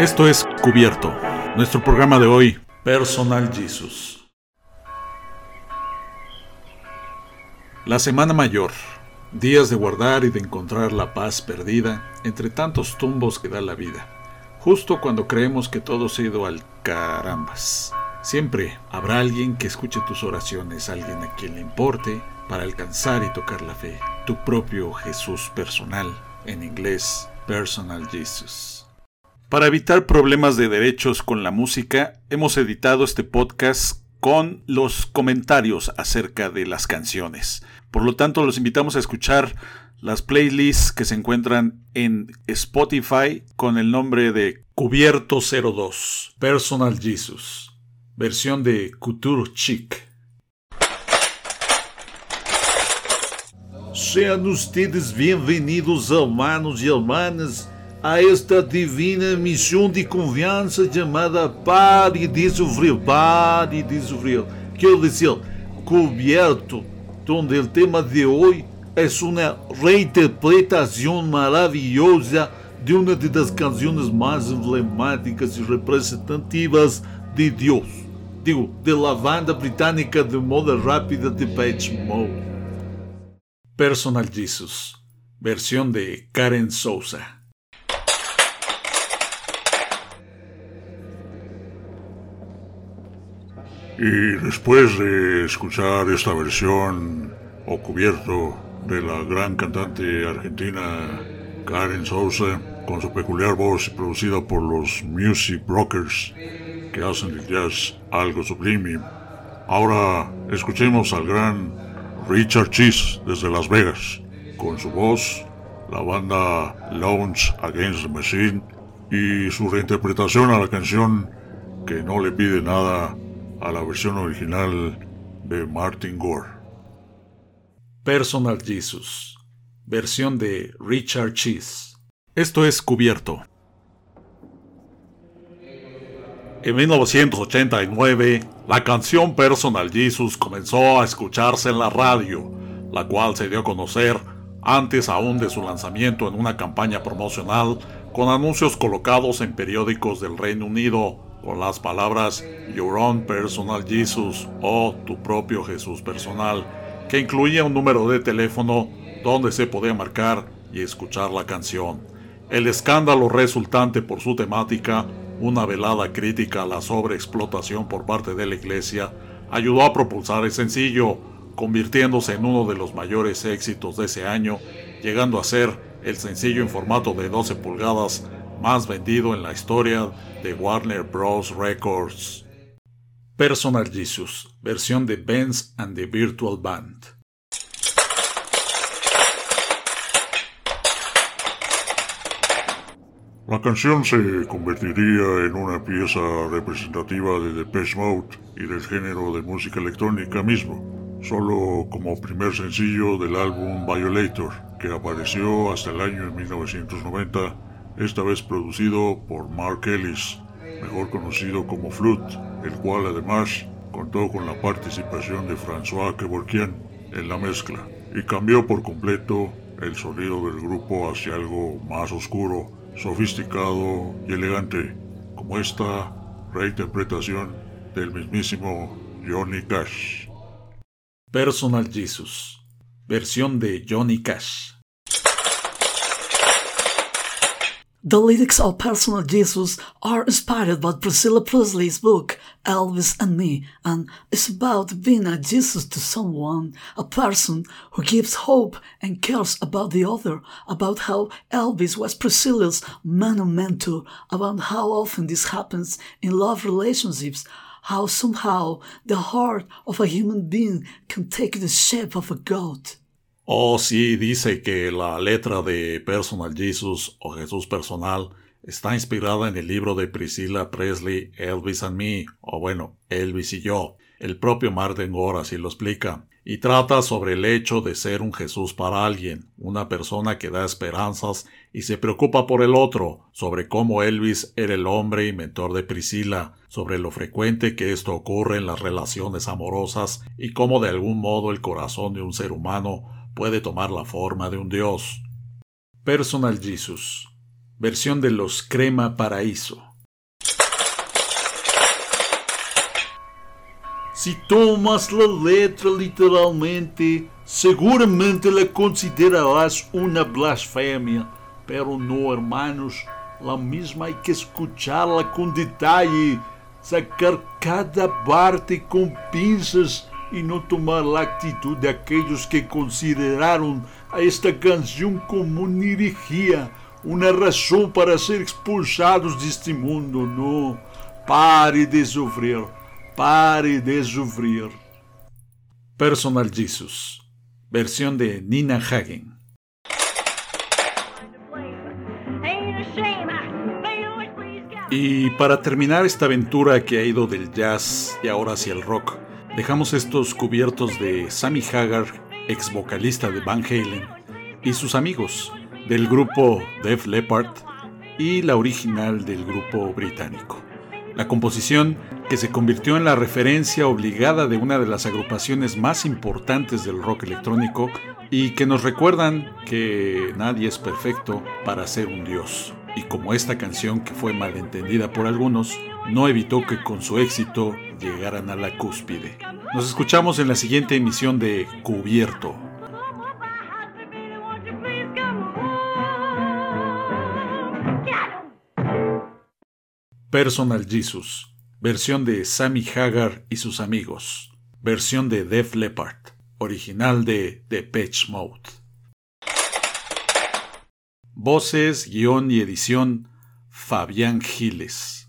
Esto es Cubierto, nuestro programa de hoy, Personal Jesus. La Semana Mayor, días de guardar y de encontrar la paz perdida entre tantos tumbos que da la vida, justo cuando creemos que todo se ha ido al carambas. Siempre habrá alguien que escuche tus oraciones, alguien a quien le importe para alcanzar y tocar la fe, tu propio Jesús personal, en inglés, Personal Jesus. Para evitar problemas de derechos con la música, hemos editado este podcast con los comentarios acerca de las canciones. Por lo tanto, los invitamos a escuchar las playlists que se encuentran en Spotify con el nombre de Cubierto 02, Personal Jesus, versión de Couture Chic. Sean ustedes bienvenidos, hermanos y hermanas a esta divina missão de confiança chamada Pare de Sofrer, Pare de Sofrer. Quer dizer, coberto, onde o tema de hoje é uma reinterpretação maravilhosa de uma das canções mais emblemáticas e representativas de Deus. Digo, de la banda britânica de moda rápida de Page Mode. Personal Jesus, versão de Karen Souza. Y después de escuchar esta versión o cubierto de la gran cantante argentina Karen Sousa, con su peculiar voz producida por los Music Brokers, que hacen del jazz algo sublime, ahora escuchemos al gran Richard Cheese desde Las Vegas, con su voz, la banda Launch Against the Machine y su reinterpretación a la canción que no le pide nada a la versión original de Martin Gore. Personal Jesus, versión de Richard Cheese. Esto es cubierto. En 1989, la canción Personal Jesus comenzó a escucharse en la radio, la cual se dio a conocer antes aún de su lanzamiento en una campaña promocional con anuncios colocados en periódicos del Reino Unido con las palabras Your Own Personal Jesus o Tu propio Jesús personal, que incluía un número de teléfono donde se podía marcar y escuchar la canción. El escándalo resultante por su temática, una velada crítica a la sobreexplotación por parte de la iglesia, ayudó a propulsar el sencillo, convirtiéndose en uno de los mayores éxitos de ese año, llegando a ser el sencillo en formato de 12 pulgadas más vendido en la historia de Warner Bros. Records. Personal Jesus, versión de Benz and the Virtual Band. La canción se convertiría en una pieza representativa de Depeche Mode y del género de música electrónica mismo, solo como primer sencillo del álbum Violator, que apareció hasta el año 1990 esta vez producido por Mark Ellis, mejor conocido como Flute, el cual además contó con la participación de François Kevorkian en la mezcla y cambió por completo el sonido del grupo hacia algo más oscuro, sofisticado y elegante, como esta reinterpretación del mismísimo Johnny Cash. Personal Jesus, versión de Johnny Cash. The lyrics of Personal Jesus are inspired by Priscilla Presley's book, Elvis and Me, and it's about being a Jesus to someone, a person who gives hope and cares about the other, about how Elvis was Priscilla's man and mentor, about how often this happens in love relationships, how somehow the heart of a human being can take the shape of a goat. Oh, sí, dice que la letra de Personal Jesus o Jesús Personal está inspirada en el libro de Priscilla Presley, Elvis and Me, o bueno, Elvis y yo. El propio Martin Gore así lo explica. Y trata sobre el hecho de ser un Jesús para alguien, una persona que da esperanzas y se preocupa por el otro, sobre cómo Elvis era el hombre y mentor de Priscilla, sobre lo frecuente que esto ocurre en las relaciones amorosas y cómo de algún modo el corazón de un ser humano puede tomar la forma de un dios. Personal Jesus. Versión de los Crema Paraíso. Si tomas la letra literalmente, seguramente la considerarás una blasfemia. Pero no, hermanos, la misma hay que escucharla con detalle, sacar cada parte con pinzas y no tomar la actitud de aquellos que consideraron a esta canción como una herejía, una razón para ser expulsados de este mundo. No, pare de sufrir, pare de sufrir. Personal Jesus, versión de Nina Hagen. Y para terminar esta aventura que ha ido del jazz y ahora hacia el rock, dejamos estos cubiertos de Sammy Hagar, ex vocalista de Van Halen, y sus amigos del grupo Def Leppard y la original del grupo británico. La composición que se convirtió en la referencia obligada de una de las agrupaciones más importantes del rock electrónico y que nos recuerdan que nadie es perfecto para ser un dios y como esta canción que fue malentendida por algunos, no evitó que con su éxito llegaran a la cúspide. Nos escuchamos en la siguiente emisión de Cubierto. Personal Jesus, versión de Sammy Hagar y sus amigos, versión de Def Leppard, original de The Patch Mode. Voces, guion y edición, Fabián Giles.